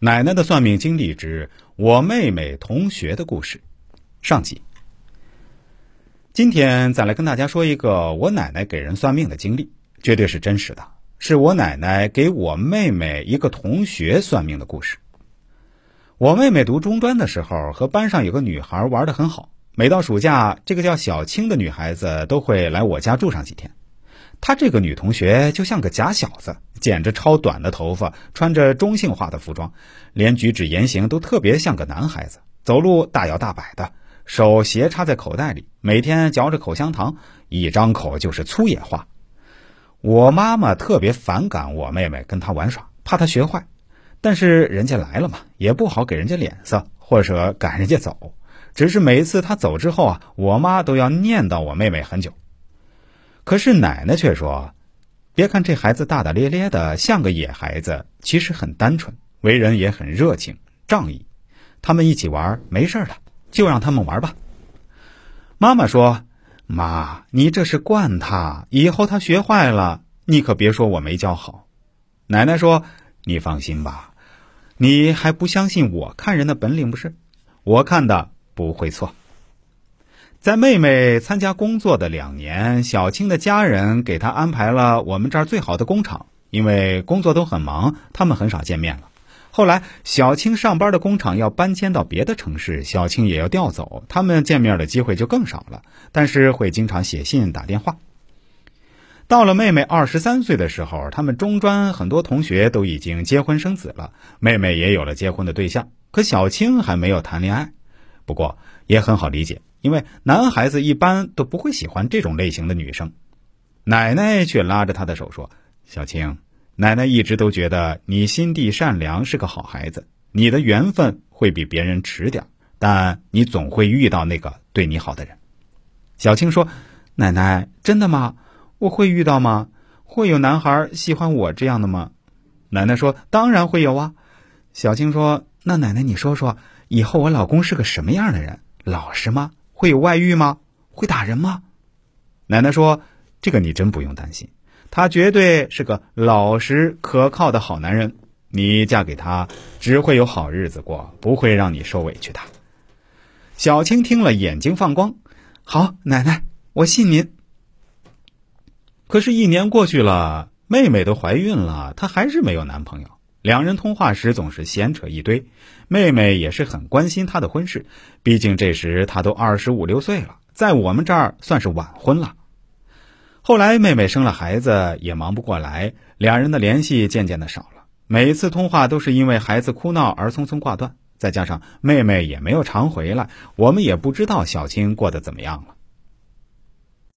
奶奶的算命经历之我妹妹同学的故事，上集。今天再来跟大家说一个我奶奶给人算命的经历，绝对是真实的，是我奶奶给我妹妹一个同学算命的故事。我妹妹读中专的时候，和班上有个女孩玩的很好，每到暑假，这个叫小青的女孩子都会来我家住上几天。她这个女同学就像个假小子，剪着超短的头发，穿着中性化的服装，连举止言行都特别像个男孩子，走路大摇大摆的，手斜插在口袋里，每天嚼着口香糖，一张口就是粗野话。我妈妈特别反感我妹妹跟她玩耍，怕她学坏，但是人家来了嘛，也不好给人家脸色，或者赶人家走。只是每次她走之后啊，我妈都要念叨我妹妹很久。可是奶奶却说：“别看这孩子大大咧咧的，像个野孩子，其实很单纯，为人也很热情仗义。他们一起玩没事的，就让他们玩吧。”妈妈说：“妈，你这是惯他，以后他学坏了，你可别说我没教好。”奶奶说：“你放心吧，你还不相信我看人的本领不是？我看的不会错。”在妹妹参加工作的两年，小青的家人给她安排了我们这儿最好的工厂。因为工作都很忙，他们很少见面了。后来，小青上班的工厂要搬迁到别的城市，小青也要调走，他们见面的机会就更少了。但是会经常写信、打电话。到了妹妹二十三岁的时候，他们中专很多同学都已经结婚生子了，妹妹也有了结婚的对象，可小青还没有谈恋爱。不过也很好理解。因为男孩子一般都不会喜欢这种类型的女生，奶奶却拉着他的手说：“小青，奶奶一直都觉得你心地善良，是个好孩子。你的缘分会比别人迟点，但你总会遇到那个对你好的人。”小青说：“奶奶，真的吗？我会遇到吗？会有男孩喜欢我这样的吗？”奶奶说：“当然会有啊。”小青说：“那奶奶你说说，以后我老公是个什么样的人？老实吗？”会有外遇吗？会打人吗？奶奶说：“这个你真不用担心，他绝对是个老实可靠的好男人。你嫁给他，只会有好日子过，不会让你受委屈的。”小青听了，眼睛放光。好，奶奶，我信您。可是，一年过去了，妹妹都怀孕了，她还是没有男朋友。两人通话时总是闲扯一堆，妹妹也是很关心他的婚事，毕竟这时他都二十五六岁了，在我们这儿算是晚婚了。后来妹妹生了孩子，也忙不过来，两人的联系渐渐的少了。每次通话都是因为孩子哭闹而匆匆挂断，再加上妹妹也没有常回来，我们也不知道小青过得怎么样了。